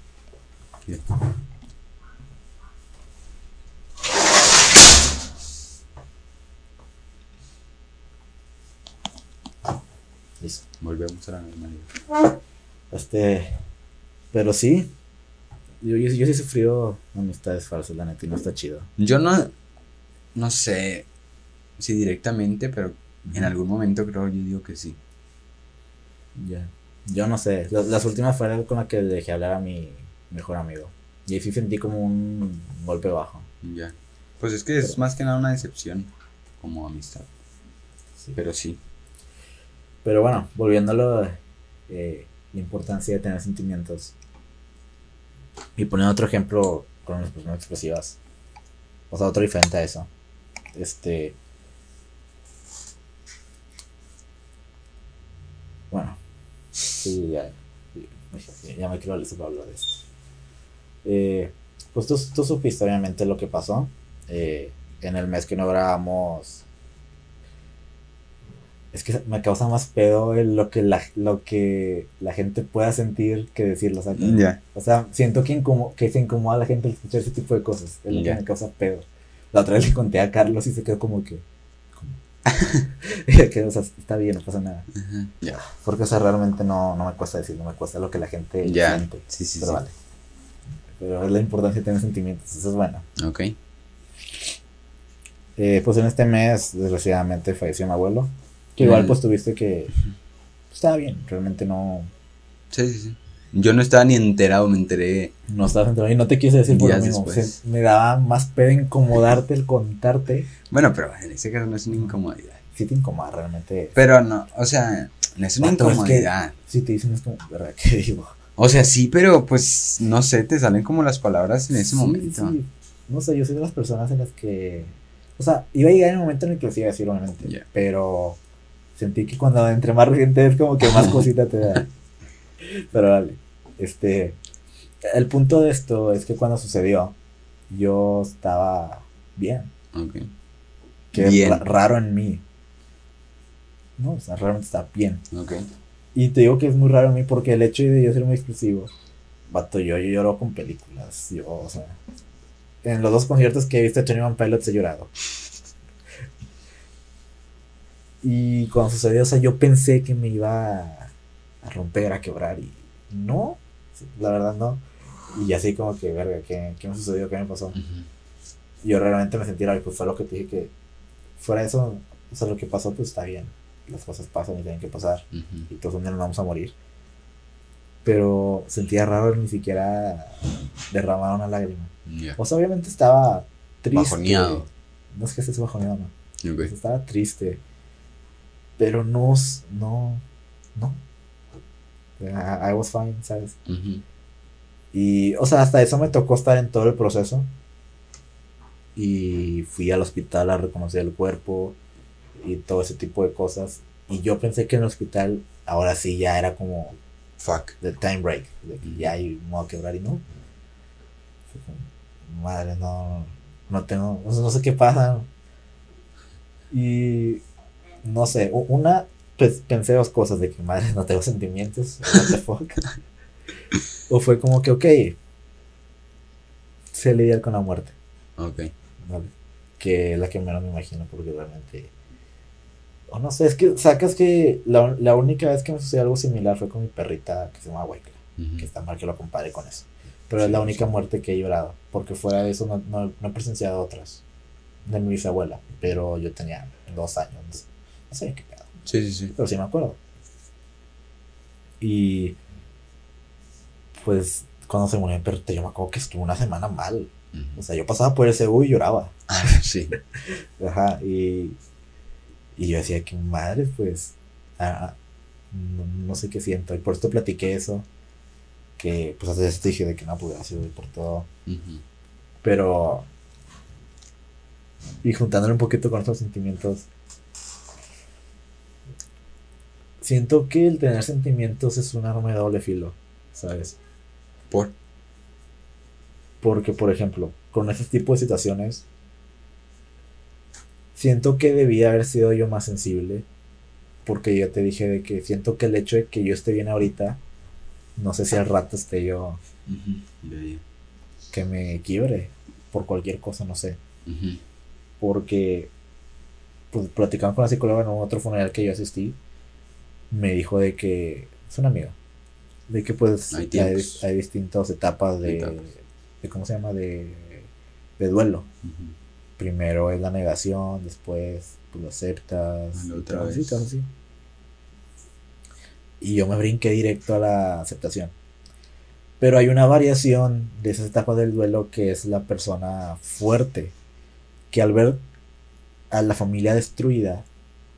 Listo. Volvemos a la normalidad. Este, pero sí, yo, yo, sí he sufrido amistades falsas, la neta, y no está chido. Yo no, no sé si directamente, pero en algún momento creo, yo digo que sí. Ya. Yo no sé. Las, últimas fueron con las que dejé hablar a mi mejor amigo. Y ahí sí sentí como un golpe bajo. Ya. Pues es que es más que nada una decepción como amistad. Sí. Pero sí. Pero bueno, volviéndolo, eh, la importancia de tener sentimientos. Y poniendo otro ejemplo con las personas expresivas. O sea, otro diferente a eso. Este. Bueno. Sí, ya. Ya me quiero listo para hablar de esto. Eh, pues tú, tú supiste obviamente lo que pasó. eh, en el mes que no grabamos. Es que me causa más pedo lo que la, lo que la gente pueda sentir que decirlo. ¿sabes? Ya. O sea, siento que, incomo- que se incomoda a la gente al escuchar ese tipo de cosas. Es lo que me causa pedo. La otra vez le conté a Carlos y se quedó como que. (laughs) (laughs) que, o sea, está bien, no pasa nada. Ya. Porque, o sea, realmente no, no me cuesta decirlo, me cuesta lo que la gente siente. Sí, sí, Pero sí. vale. Pero es la importancia de tener sentimientos, eso es bueno. Ok. Eh, pues en este mes, desgraciadamente, falleció mi abuelo. Que igual, pues tuviste que. Estaba bien, realmente no. Sí, sí, sí. Yo no estaba ni enterado, me enteré. No estabas enterado y no te quise decir por lo mismo. se- me daba más pedo incomodarte el contarte. Bueno, pero en ese caso no es una incomodidad. Sí te incomoda realmente. Pero no, o sea, no es una Vato, es que- incomodidad. Si te dicen es como, ¿verdad? (laughs) ¿Qué digo? O sea, sí, pero pues no sé, te salen como las palabras en ese Sí, momento. sí. No sé, yo soy de las personas en las que. O sea, iba a llegar el momento en el que lo iba a decir, obviamente. Pero sentí que cuando entre más reciente es como que más cosita te da. Pero dale. Este. El punto de esto es que cuando sucedió, yo estaba bien. Ok. Que Bien. ra- raro en mí. No, o sea, realmente estaba bien. Ok. Y te digo que es muy raro en mí porque el hecho de yo ser muy expresivo, vato, yo, yo lloro con películas. Yo, o sea, en los dos conciertos que he visto de Tony One Pilots he llorado. Y cuando sucedió, o sea, yo pensé que me iba a, a romper, a quebrar y no, la verdad no. Y así como que, verga, ¿qué, qué me sucedió? ¿Qué me pasó? Yo realmente me sentí pues fue lo que te dije que fuera eso, o sea, lo que pasó pues está bien, las cosas pasan y tienen que pasar y todos un día nos vamos a morir. Pero sentía raro ni siquiera derramar una lágrima. O sea, obviamente estaba triste. Bajoneado. No es que estés bajoneado, no. Ok. O sea, estaba triste. Pero no, no, no. I, I was fine, ¿sabes? Y, o sea, hasta eso me tocó estar en todo el proceso. Y fui al hospital a reconocer el cuerpo y todo ese tipo de cosas. Y yo pensé que en el hospital, ahora sí ya era como Fuck. de time break, de que ya hay me voy a quebrar y no. Madre, no, no tengo, no sé qué pasa. Y no sé, una, pues pensé dos cosas de que madre, no tengo sentimientos, what the fuck. o fue como que, ok, sé lidiar con la muerte, Ok. ¿vale? Que es la que menos me imagino porque realmente... O no sé, es que sacas que la, la única vez que me sucedió algo similar fue con mi perrita que se llama Waikla que está mal que lo compare con eso. Pero es la sí. única muerte que he llorado, porque fuera de eso no, no- no he presenciado otras. De mi bisabuela, pero yo tenía dos años, no sé qué pedo, Sí, sí, sí. pero sí me acuerdo. Y pues cuando se murió mi perrita, yo me acuerdo que estuvo una semana mal. O sea, yo pasaba por ese U y lloraba. (laughs) Sí. (laughs) Ajá, y, y yo decía que madre, pues, ah, no, no sé qué siento. Y por esto platiqué eso. Que, pues, hace te dije de que no, gracias güey, por todo. Pero, y juntándolo un poquito con estos sentimientos, siento que el tener sentimientos es un arma de doble filo, ¿sabes? Por. Porque, por ejemplo, con ese tipo de situaciones, siento que debía haber sido yo más sensible. Porque yo te dije de que siento que el hecho de que yo esté bien ahorita, no sé si al rato esté yo. Ya, ya. que me quiebre por cualquier cosa, no sé. Porque, pues, platicando con la psicóloga en otro funeral que yo asistí, me dijo de que, es una amiga, de que pues Hay hay, tiempos. hay distintas etapas de, Etapas. de, ¿cómo se llama? De, de duelo. Primero es la negación, después pues, lo aceptas, La y otra vez. así. Y yo me brinqué directo a la aceptación. Pero hay una variación de esa etapa del duelo que es la persona fuerte, que al ver a la familia destruida,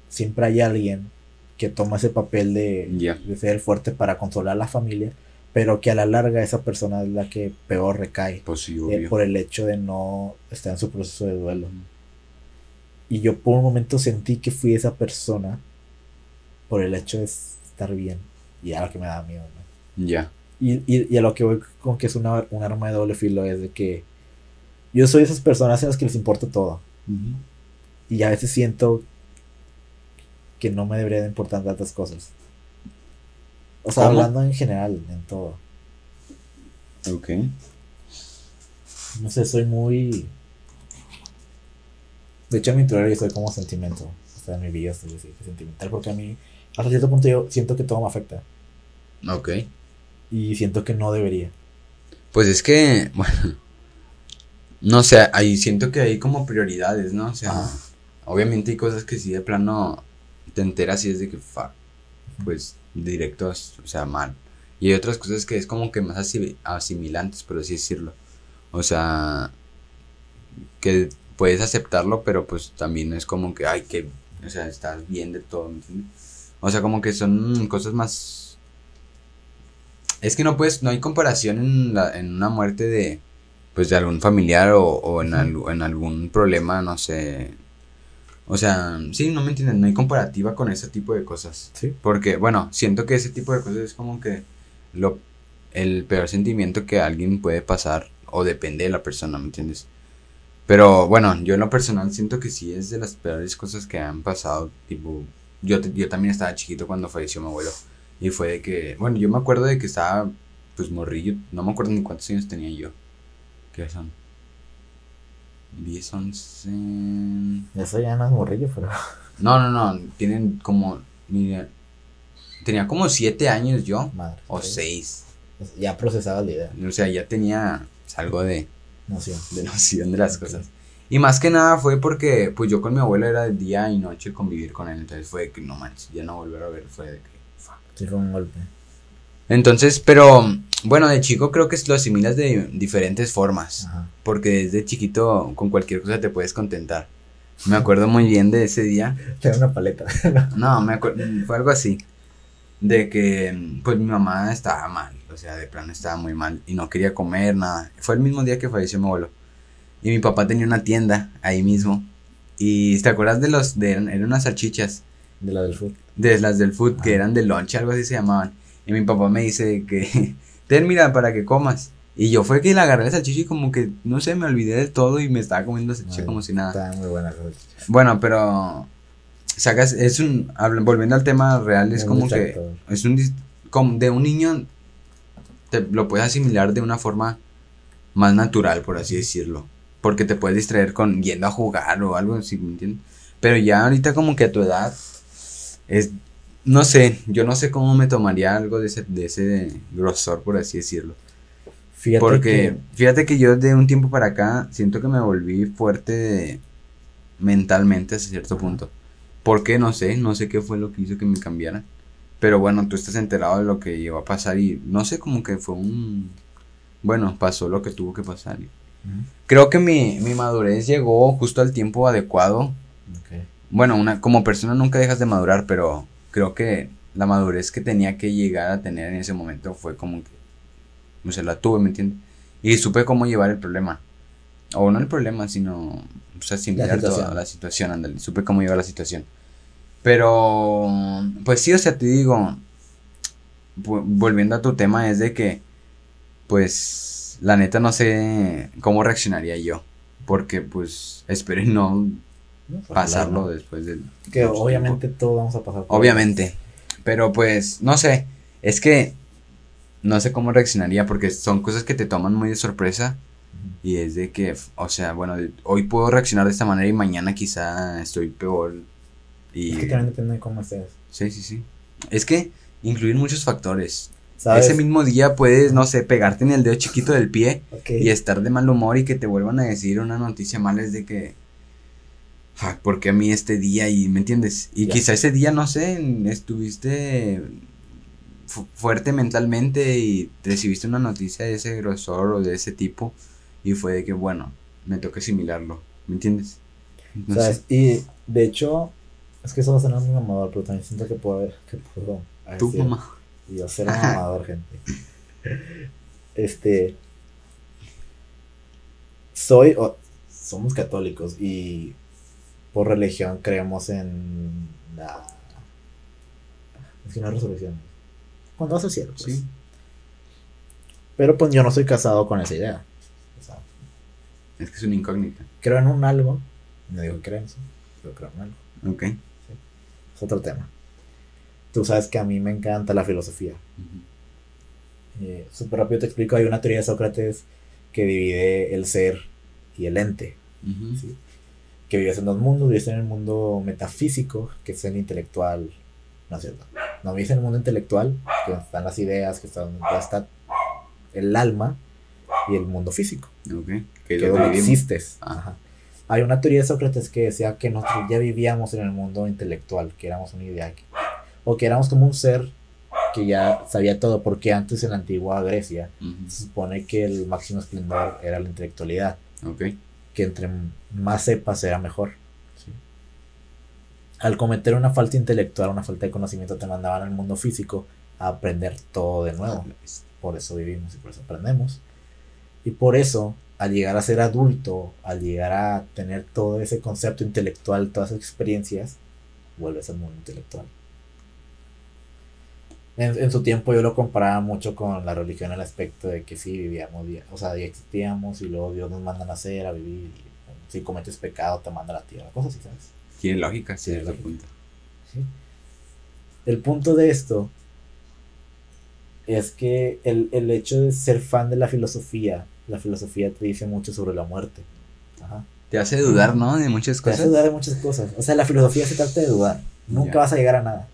siempre hay alguien que toma ese papel de, Ya. de ser el fuerte para consolar a la familia, pero que a la larga esa persona es la que peor recae Pues sí, eh, por el hecho de no estar en su proceso de duelo. Y yo por un momento sentí que fui esa persona por el hecho de estar bien. Y era lo que me daba miedo, ¿no? Ya. Y, y, y a lo que voy con que es una, un arma de doble filo es de que yo soy de esas personas en las que les importa todo. Y a veces siento que no me debería de importar tantas cosas. O sea, ¿Cómo? hablando en general, en todo. Ok. No sé, soy muy. De hecho, en mi interior yo soy como sentimiento. O sea, en mi vida estoy así, sentimental. Porque a mí, hasta cierto punto, yo siento que todo me afecta. Ok. Y siento que no debería. Pues es que, bueno, no sé, ahí siento que hay como prioridades, ¿no? O sea, obviamente hay cosas que sí de plano te enteras y es de que, fuck, pues directo, o sea, mal. Y hay otras cosas que es como que más asi- asimilantes, por así decirlo. O sea, que puedes aceptarlo, pero pues también es como que, ay, que, o sea, estás bien de todo, ¿me entiendes? O sea, como que son cosas más... Es que no puedes, no hay comparación en, la, en una muerte de, pues, de algún familiar o, o en, al- en algún problema, no sé. O sea, sí, no me entienden, no hay comparativa con ese tipo de cosas. Sí. Porque, bueno, siento que ese tipo de cosas es como que lo, el peor sentimiento que alguien puede pasar o depende de la persona, ¿me entiendes? Pero bueno, yo en lo personal siento que sí es de las peores cosas que han pasado, tipo, yo, te- yo también estaba chiquito cuando falleció mi abuelo y fue de que, bueno, yo me acuerdo de que estaba, pues morrillo, no me acuerdo ni cuántos años tenía yo, ¿qué son? 10, 11... Eso ya no es morrillo, pero. No, no, no, tienen como, mira, tenía como 7 años yo, Madre. o sí. 6, Ya procesaba la idea. o sea, ya tenía algo de, Noción. de noción de las cosas. Y más que nada fue porque, pues yo con mi abuelo era de día y noche convivir con él, entonces fue de que no manches, ya no volver a ver, fue de que, fuck. Sí, fue un golpe. Entonces, pero, bueno, de chico creo que lo asimilas de diferentes formas, Ajá. porque desde chiquito con cualquier cosa te puedes contentar. Me acuerdo muy bien de ese día. Te da una paleta. (laughs) No, me fue algo así. De que, pues mi mamá estaba mal, o sea, de plano estaba muy mal y no quería comer nada. Fue el mismo día que falleció mi abuelo. Y mi papá tenía una tienda ahí mismo. Y ¿te acuerdas de los, de, eran, eran unas salchichas, De la del food. de las del food, que eran de lonche, algo así se llamaban. Y mi papá me dice que, ten mira para que comas. Y yo fue que le agarré la salchicha y como que, no sé, me olvidé del todo y me estaba comiendo salchicha Ay, como si nada. Está muy buena la salchicha. Bueno, pero sacas, es un, volviendo al tema real, es como que es un, como de un niño, te lo puedes asimilar de una forma más natural, por así decirlo, porque te puedes distraer con yendo a jugar o algo así, ¿me entiendes? Pero ya ahorita como que a tu edad, es, no sé, yo no sé cómo me tomaría algo de ese, de ese grosor, por así decirlo. Fíjate Porque fíjate que yo de un tiempo para acá siento que me volví fuerte mentalmente hasta cierto punto. ¿Por qué? No sé, no sé qué fue lo que hizo que me cambiara. Pero bueno, tú estás enterado de lo que llegó a pasar y no sé, como que fue un... Bueno, pasó lo que tuvo que pasar. y- Ujú. Creo que mi, mi madurez llegó justo al tiempo adecuado. Bueno, una, como persona nunca dejas de madurar, pero creo que la madurez que tenía que llegar a tener en ese momento fue como que, o sea, la tuve, ¿me entiendes? Y supe cómo llevar el problema. O no el problema, sino, o sea, asimilar toda la situación, ándale, supe cómo llevar la situación. Pero, pues sí, o sea, te digo, volviendo a tu tema, es de que, pues, la neta no sé cómo reaccionaría yo. Porque, pues, espero No, pasarlo después de... ¿no? Que obviamente todos vamos a pasar por Obviamente. Pero pues, no sé. Es que no sé cómo reaccionaría porque son cosas que te toman muy de sorpresa. Y es de que, o sea, bueno, hoy puedo reaccionar de esta manera y mañana quizá estoy peor. Y... Es que también depende de cómo estés. Sí, sí, sí. Es que incluir muchos factores. ¿Sabes? Ese mismo día puedes, no sé, pegarte en el dedo chiquito del pie y estar de mal humor y que te vuelvan a decir una noticia mala es de que fuck, ¿por qué a mí este día? Y me entiendes. Y quizá ese día, no sé, estuviste fu- fuerte mentalmente y recibiste una noticia de ese grosor o de ese tipo y fue de que bueno, me toca asimilarlo, ¿me entiendes? No ¿Sabes? sé. Y de hecho, es que eso va a sonar muy mamador, pero también siento que puedo, que puedo decir- mamá. Y yo ser un mamador, (laughs) gente. Este. Soy. o- somos católicos y por religión creemos en la. Es que no hay resurrección. Cuando vas al cielo, pues. Sí. Pero pues yo no soy casado con esa idea. O sea, Es que es una incógnita. creo en un algo. No digo que creo en eso, pero creo en algo. Ok. Es otro tema. Tú sabes que a mí me encanta la filosofía. Eh, Súper rápido te explico, hay una teoría de Sócrates que divide el ser y el ente. ¿sí? Que vives en dos mundos, vives en el mundo metafísico, que es el intelectual. No es cierto. No vives en el mundo intelectual, que están las ideas, que están, ya está el alma, y el mundo físico, Ok. Que que donde existes. Ah. Ajá. Hay una teoría de Sócrates que decía que nosotros ya vivíamos en el mundo intelectual, que éramos una idea, que- o que éramos como un ser que ya sabía todo, porque antes en la antigua Grecia se supone que el máximo esplendor era la intelectualidad, Ok. Que entre más sepas era mejor. ¿sí? Al cometer una falta intelectual, una falta de conocimiento, te mandaban al mundo físico a aprender todo de nuevo. Por eso vivimos y por eso aprendemos. Y por eso, al llegar a ser adulto, al llegar a tener todo ese concepto intelectual, todas esas experiencias, vuelves al mundo intelectual. En, en su tiempo yo lo comparaba mucho con la religión en el aspecto de que sí vivíamos, o sea, ya existíamos y luego Dios nos manda a nacer, a vivir. y, si cometes pecado te manda a la tierra, cosas así, ¿sabes? Tiene lógica, sí, es el lógica. punto. ¿sí? El punto de esto es que el, el hecho de ser fan de la filosofía, la filosofía te dice mucho sobre la muerte. Ajá. Te hace dudar, ¿no? De muchas Te hace cosas. dudar de muchas cosas. O sea, la filosofía se trata de dudar. Nunca vas a llegar a nada,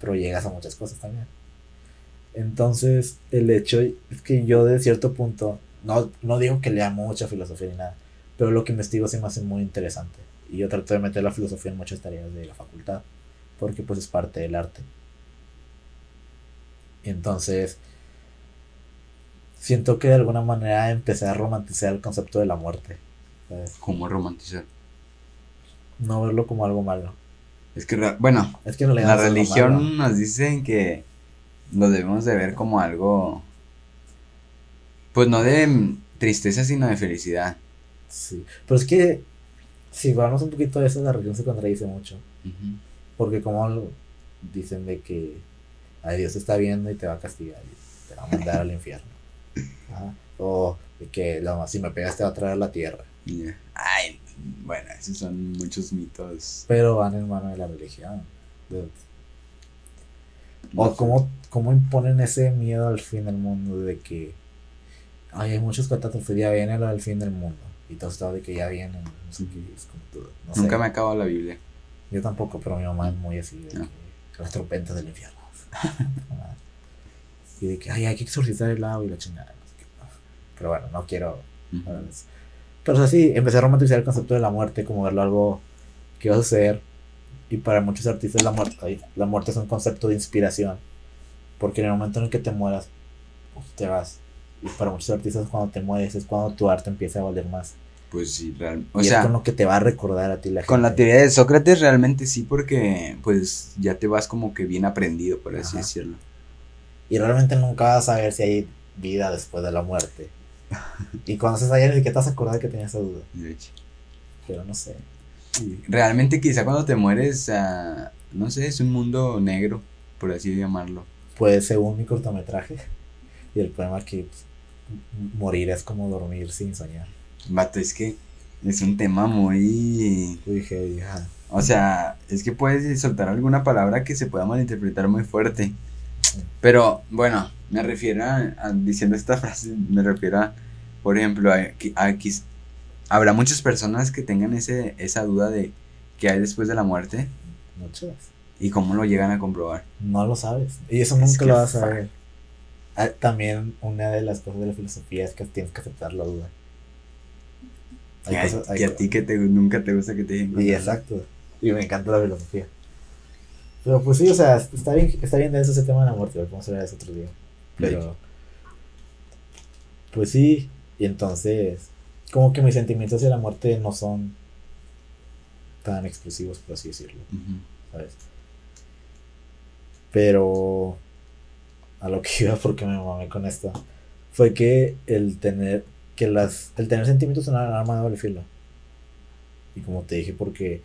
pero llegas a muchas cosas también. Entonces, el hecho es que yo de cierto punto, no, no digo que lea mucha filosofía ni nada, pero lo que investigo se me hace muy interesante. Y yo trato de meter la filosofía en muchas tareas de la facultad, porque pues es parte del arte. Y entonces, siento que de alguna manera empecé a romantizar el concepto de la muerte. ¿sabes? ¿Cómo romantizar? No verlo como algo malo. Es que, bueno, Es que en la religión nos dicen que lo debemos de ver como algo, pues no de tristeza, sino de felicidad. Sí. Pero es que si vamos un poquito a eso, la religión se contradice mucho. Porque como dicen de que ay, Dios te está viendo y te va a castigar y te va a mandar al infierno. (laughs) Ajá. O de que la- si me pegas te va a traer a la tierra. Ay, bueno, esos son muchos mitos. Pero van en mano de la religión. O cómo, cómo imponen ese miedo al fin del mundo de que ay, hay muchos catástrofes, ya viene lo del fin del mundo. Y todo está de que ya viene. No sé qué, es como todo, no sé. Nunca me ha acabado la Biblia. Yo tampoco, pero mi mamá es muy así, de Ah. que las trompetas del infierno. (laughs) y de que, ay, hay que exorcizar el agua y la chingada. no sé qué. Pero bueno, no quiero. Pero o sea, sí, empecé a romantizar el concepto de la muerte, como verlo algo que va a suceder. Y para muchos artistas la muerte, ay, la muerte es un concepto de inspiración. Porque en el momento en el que te mueras, pues, te vas. Y para muchos artistas cuando te mueres es cuando tu arte empieza a valer más. Pues sí, real- O y es sea, con lo que te va a recordar a ti la gente. con la teoría de Sócrates realmente sí, porque pues ya te vas como que bien aprendido, por así Ajá. decirlo. Y realmente nunca vas a saber si hay vida después de la muerte. (laughs) Y cuando se haya ni siquiera te vas a acordar que tenías esa duda. De hecho. Pero no sé. Realmente quizá cuando te mueres, ah, no sé, es un mundo negro, por así llamarlo. Pues según mi cortometraje. Y el problema es que pues, morir es como dormir sin soñar. Vato, es que es un tema muy... Dije, ya. O sea, es que puedes soltar alguna palabra que se pueda malinterpretar muy fuerte. Pero bueno, me refiero a, a- diciendo esta frase, me refiero a, por ejemplo, a, que- a habrá muchas personas que tengan ese, esa duda de qué hay después de la muerte Muchas. y cómo lo llegan a comprobar. No lo sabes. Y eso Es nunca que lo vas a saber. Ah, También una de las cosas de la filosofía es que tienes que aceptar la duda. Hay Que, cosas- hay que a ti que te, nunca te gusta que te digan. Y exacto. Y me encanta la filosofía. Pero pues sí, o sea, está bien, está bien denso ese tema de la muerte, vamos a hablar de eso otro día. Pero. Pues sí, y entonces. Como que mis sentimientos hacia la muerte no son tan exclusivos, por así decirlo. ¿sabes? Pero. A lo que iba porque me mamé con esto. Fue que el tener. Que las. El tener sentimientos es una arma de doble filo. Y como te dije, porque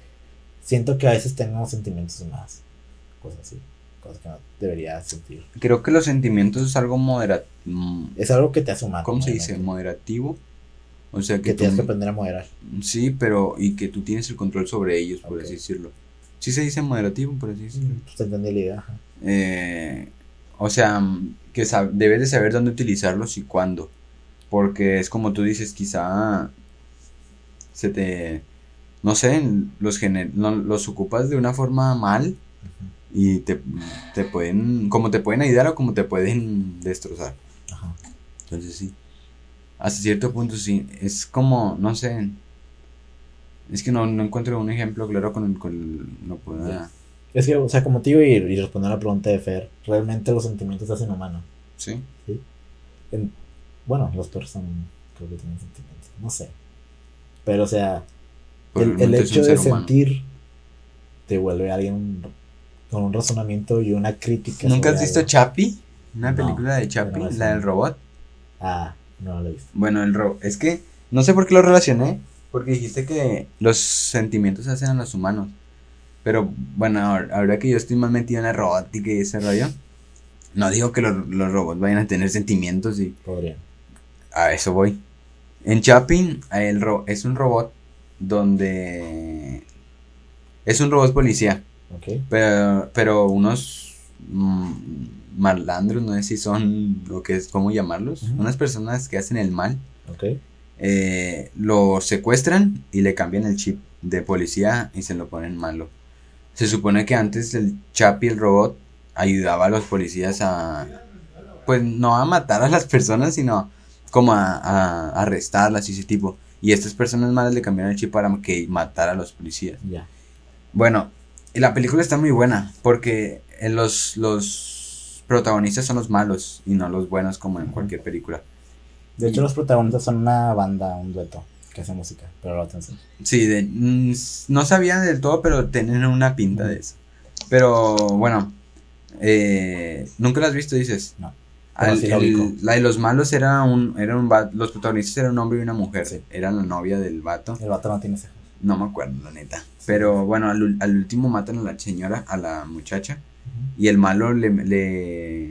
siento que a veces tenemos sentimientos más. Cosas así. cosas que no deberías sentir. Creo que los sentimientos es algo moderado. Es algo que te hace humano. ¿Cómo se dice? Moderativo. O sea que, Que tú- tienes que aprender a moderar. Sí, pero y que tú tienes el control sobre ellos, por así decirlo. Sí se dice moderativo, por así decirlo. Pues te entendí la idea. ajá. Eh, o sea, mm, que debes de saber dónde utilizarlos y cuándo. Porque es como tú dices, quizá se te, no sé, los, gener- no- los ocupas de una forma mal y te, te pueden, como te pueden ayudar o como te pueden destrozar. Ajá. Entonces sí, hasta cierto punto sí, es como, no sé, es que no, no encuentro un ejemplo claro con el, el- no pueda-. Es que, o sea, como te digo, y, y respondiendo a la pregunta de Fer, realmente los sentimientos hacen humano. sí. En- bueno, los perros también creo que tienen sentimientos. No sé. Pero, o sea, el, el hecho de humano. sentir te vuelve alguien con un razonamiento y una crítica. ¿Nunca has visto algo. Chapi? Una No, película de Chapi, la del robot. Ah, no lo he visto. Bueno, el robot. Es que no sé por qué lo relacioné. Porque dijiste que los sentimientos hacen a los humanos. Pero bueno, ahora, ahora que yo estoy más metido en la robótica y ese rollo. No digo que los, los robots vayan a tener sentimientos y Podrían. a eso voy. En Chapping el ro- es un robot donde es un robot policía. Ok. Pero, pero unos mm, malandros, no sé si son lo que es, ¿cómo llamarlos? Unas personas que hacen el mal, Ok. eh, lo secuestran y le cambian el chip de policía y se lo ponen malo. Se supone que antes el Chapi, el robot, ayudaba a los policías a, pues no a matar a las personas, sino como a, a arrestarlas y ese tipo. Y estas personas malas le cambiaron el chip para que matara a los policías. Ya. Bueno, y la película está muy buena porque eh, los, los protagonistas son los malos y no los buenos como en cualquier película. De hecho, los protagonistas son una banda, un dueto que hace música. Pero lo hacen. Sí, de- mm, no sabía del todo, pero tienen una pinta de eso. Pero bueno, eh, ¿nunca la has visto, dices? No. Al- sí la el- la de los malos era un, era un va- los protagonistas eran un hombre y una mujer. Sí. Eran la novia del vato. El vato no tiene cejas. No me acuerdo, la neta. Pero bueno, al, al último matan a la señora, a la muchacha. Y el malo le, le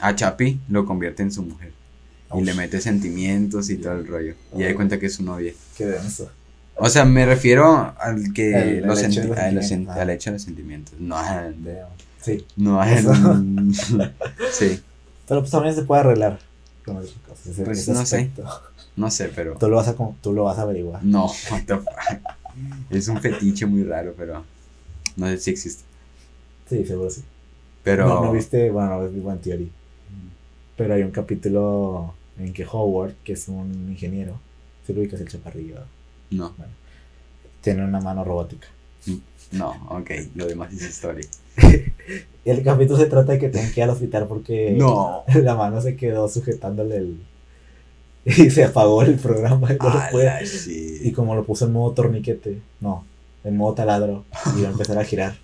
a Chapi lo convierte en su mujer. Y le mete sentimientos y todo el rollo. Y ahí cuenta que es su novia. Qué denso. O sea, me refiero al que El- el los hecho los ah. al hecho de los sentimientos. No al. Sí. no al- (laughs) sí, Pero pues también se puede arreglar con otras cosas. ese- Pues ese no sé. no sé, pero Tú lo vas a, tú lo vas a averiguar. no, (laughs) what the fuck. Es un fetiche muy raro, pero no sé si existe. Sí, seguro sí. Pero No, no viste, bueno, no Big Bang Theory. Pero hay un capítulo en que Howard, que es un ingeniero, si lo ubicas el chaparrillo, no, tiene una mano robótica. no, ok, lo demás es historia. Y (laughs) el capítulo se trata de que tienen que ir al hospital porque No. (laughs) la mano se quedó sujetándole el. (laughs) Y se apagó el programa y no puede. Y como lo puso en modo torniquete, no, en modo taladro, iba a empezar a girar.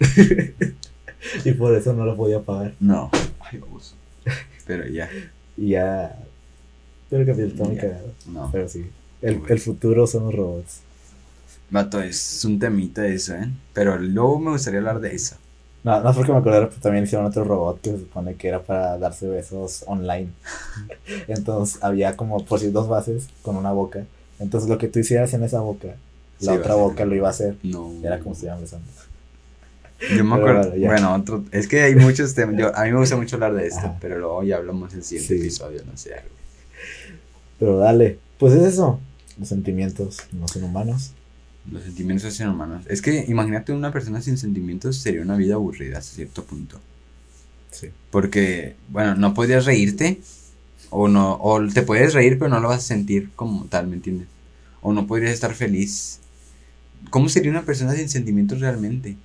(laughs) y por eso no lo podía apagar. No, ay, abuso. (laughs) Pero ya, Y ya. Pero el capítulo está muy cagado. no. Pero sí. El, el futuro son los robots. Vato, es un temita eso, ¿eh? Pero luego me gustaría hablar de eso. No, no es porque me acordé, pero también hicieron otro robot que se supone que era para darse besos online. (laughs) Entonces había como por si dos bases con una boca. Entonces lo que tú hicieras en esa boca, la Sí, otra boca lo iba a hacer. No. Era como si estuvieran besando. Yo me acuerdo. bueno, otro. Es que hay muchos temas. Yo, a mí me gusta mucho hablar de esto, Ajá. pero luego ya hablamos en el siguiente Sí. episodio, no sé. Pero dale. Pues es eso. Los sentimientos no son humanos. Los sentimientos hacen humanos. Es que imagínate una persona sin sentimientos sería una vida aburrida hasta cierto punto. Sí. Porque, bueno, no podrías reírte. O no, o te puedes reír, pero no lo vas a sentir como tal, ¿me entiendes? O no podrías estar feliz. ¿Cómo sería una persona sin sentimientos realmente?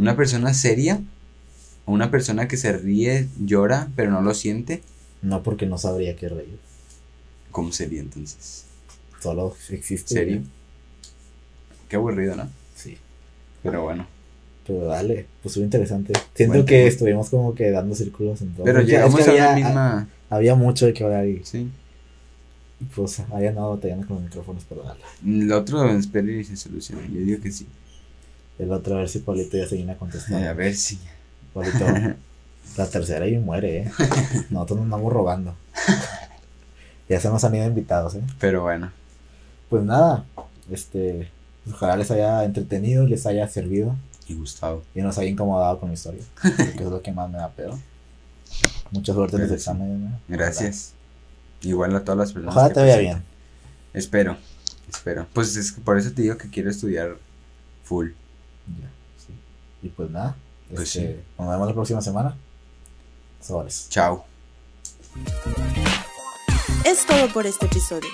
¿Una persona seria? ¿O una persona que se ríe, llora, pero no lo siente? No porque no sabría qué reír. ¿Cómo sería entonces? Solo existe. ¿Serio? Qué aburrido, ¿no? Sí. Pero bueno. Pero dale. Pues fue interesante. Siento que estuvimos como que dando círculos en todo. Pero es llegamos que a la había- misma... Había mucho de que hablar y Sí. pues había andado batallando con los micrófonos, pero dale. El otro espero y se soluciona. Yo digo que sí. El otro a ver si Paulito ya se viene a contestar. Eh, a ver si. Paulito, (laughs) la tercera y muere, ¿eh? (laughs) Nosotros nos andamos rogando. Ya se nos han ido invitados, ¿eh? Pero bueno. Pues nada, este, ojalá les haya entretenido, les haya servido Y Gustavo. y nos haya incomodado con la historia, (laughs) que es lo que más me da pedo. Mucha suerte en los exámenes. ¿no? Gracias. Igual a todas las personas. Ojalá que te vaya bien. Espero. Espero. Pues es que por eso te digo que quiero estudiar full. Ya, sí. Y pues nada, Pues este, sí. nos vemos la próxima semana. Sobres. Chao. Es todo por este episodio.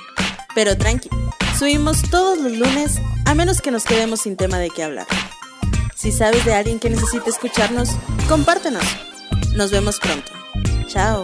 Pero tranqui, subimos todos los lunes a menos que nos quedemos sin tema de qué hablar. Si sabes de alguien que necesite escucharnos, compártenos. Nos vemos pronto. Chao.